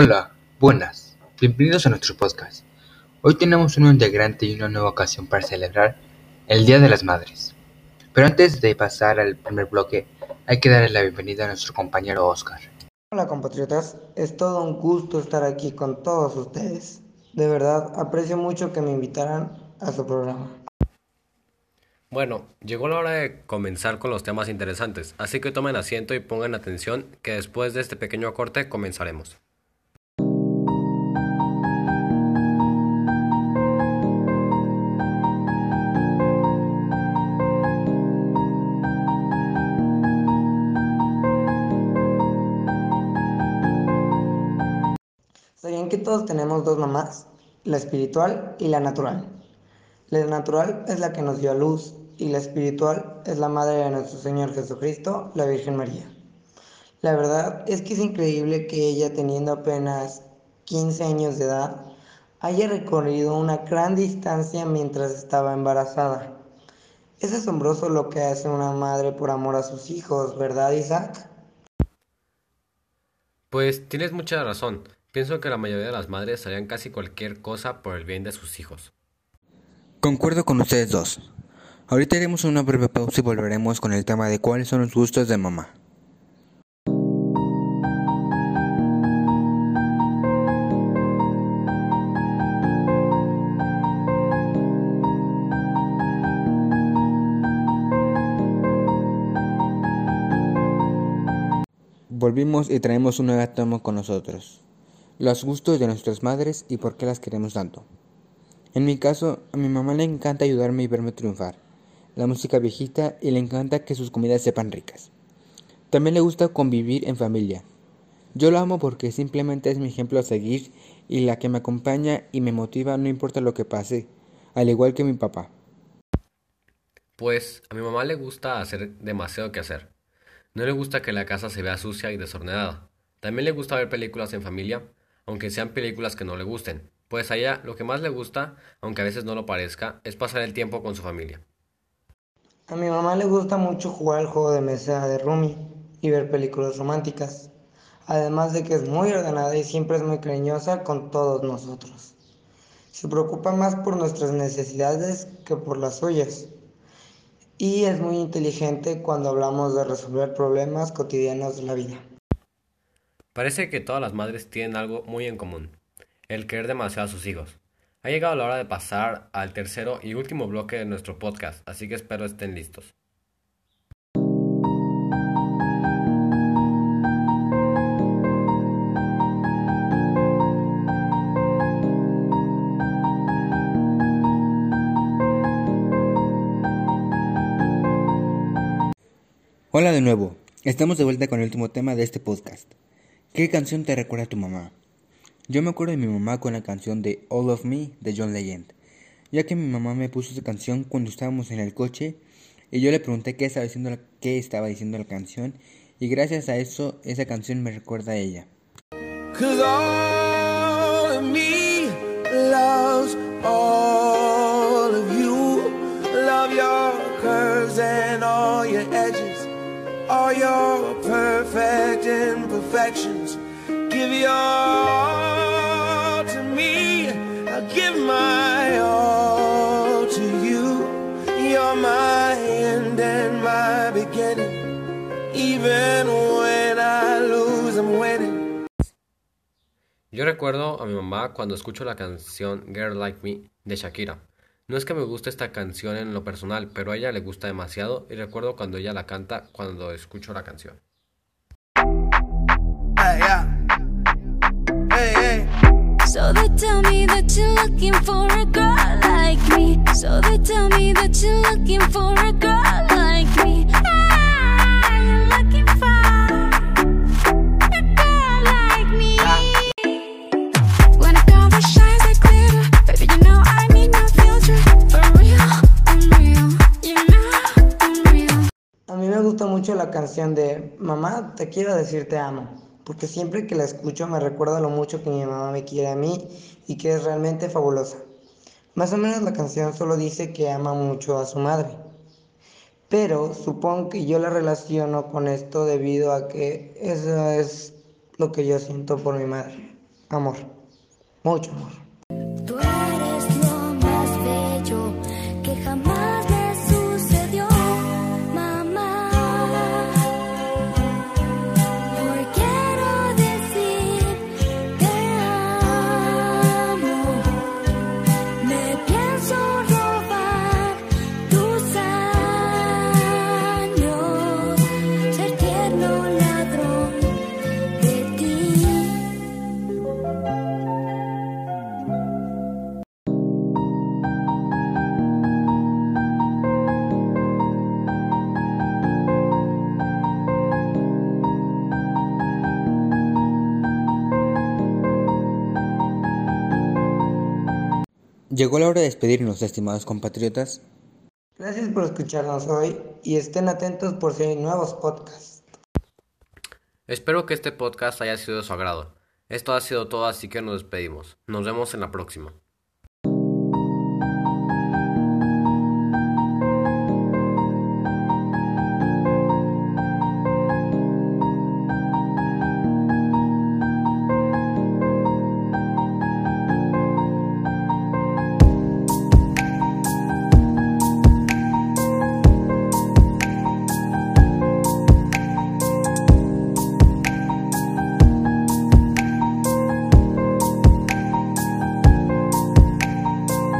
Hola, buenas, bienvenidos a nuestro podcast. Hoy tenemos un integrante y una nueva ocasión para celebrar el Día de las Madres. Pero antes de pasar al primer bloque, hay que darle la bienvenida a nuestro compañero Oscar. Hola compatriotas, es todo un gusto estar aquí con todos ustedes. De verdad, aprecio mucho que me invitaran a su programa. Bueno, llegó la hora de comenzar con los temas interesantes, así que tomen asiento y pongan atención que después de este pequeño corte comenzaremos. ¿Sabían que todos tenemos dos mamás? La espiritual y la natural. La natural es la que nos dio a luz y la espiritual es la madre de nuestro Señor Jesucristo, la Virgen María. La verdad es que es increíble que ella, teniendo apenas 15 años de edad, haya recorrido una gran distancia mientras estaba embarazada. Es asombroso lo que hace una madre por amor a sus hijos, ¿verdad, Isaac? Pues tienes mucha razón. Pienso que la mayoría de las madres harían casi cualquier cosa por el bien de sus hijos. Concuerdo con ustedes dos. Ahorita haremos una breve pausa y volveremos con el tema de cuáles son los gustos de mamá. Volvimos y traemos un nuevo tema con nosotros. Los gustos de nuestras madres y por qué las queremos tanto. En mi caso, a mi mamá le encanta ayudarme y verme triunfar, la música viejita y le encanta que sus comidas sepan ricas. También le gusta convivir en familia. Yo lo amo porque simplemente es mi ejemplo a seguir y la que me acompaña y me motiva no importa lo que pase, al igual que mi papá. Pues a mi mamá le gusta hacer demasiado que hacer. No le gusta que la casa se vea sucia y desordenada. También le gusta ver películas en familia, aunque sean películas que no le gusten. Pues a ella lo que más le gusta, aunque a veces no lo parezca, es pasar el tiempo con su familia. A mi mamá le gusta mucho jugar el juego de mesa de Rumi y ver películas románticas. Además de que es muy ordenada y siempre es muy cariñosa con todos nosotros. Se preocupa más por nuestras necesidades que por las suyas. Y es muy inteligente cuando hablamos de resolver problemas cotidianos de la vida. Parece que todas las madres tienen algo muy en común el querer demasiado a sus hijos. Ha llegado la hora de pasar al tercero y último bloque de nuestro podcast, así que espero estén listos. Hola de nuevo, estamos de vuelta con el último tema de este podcast. ¿Qué canción te recuerda a tu mamá? Yo me acuerdo de mi mamá con la canción de All of Me de John Legend, ya que mi mamá me puso esa canción cuando estábamos en el coche y yo le pregunté qué estaba diciendo la, qué estaba diciendo la canción y gracias a eso esa canción me recuerda a ella. Perfect imperfections. Give your all to me. I'll give my all to you. You're my end and my beginning. Even when I lose, I'm winning. Yo recuerdo a mi mamá cuando escucho la canción Girl Like Me de Shakira. No es que me guste esta canción en lo personal, pero a ella le gusta demasiado y recuerdo cuando ella la canta cuando escucho la canción. So they tell me that you're looking for a girl like me. So they tell me that you're looking for a girl like me. Ah, looking for a girl like me. When a girl that shines like glitter, baby, you know I need no filter. For real, I'm real. You know I'm real. A mí me gusta mucho la canción de Mamá, te quiero decir te amo, porque siempre que la escucho me recuerda lo mucho que mi mamá me quiere a mí y que es realmente fabulosa. Más o menos la canción solo dice que ama mucho a su madre. Pero supongo que yo la relaciono con esto debido a que eso es lo que yo siento por mi madre. amor, mucho amor. Llegó la hora de despedirnos, estimados compatriotas. Gracias por escucharnos hoy y estén atentos por si hay nuevos podcasts. Espero que este podcast haya sido de su agrado. Esto ha sido todo, así que nos despedimos. Nos vemos en la próxima.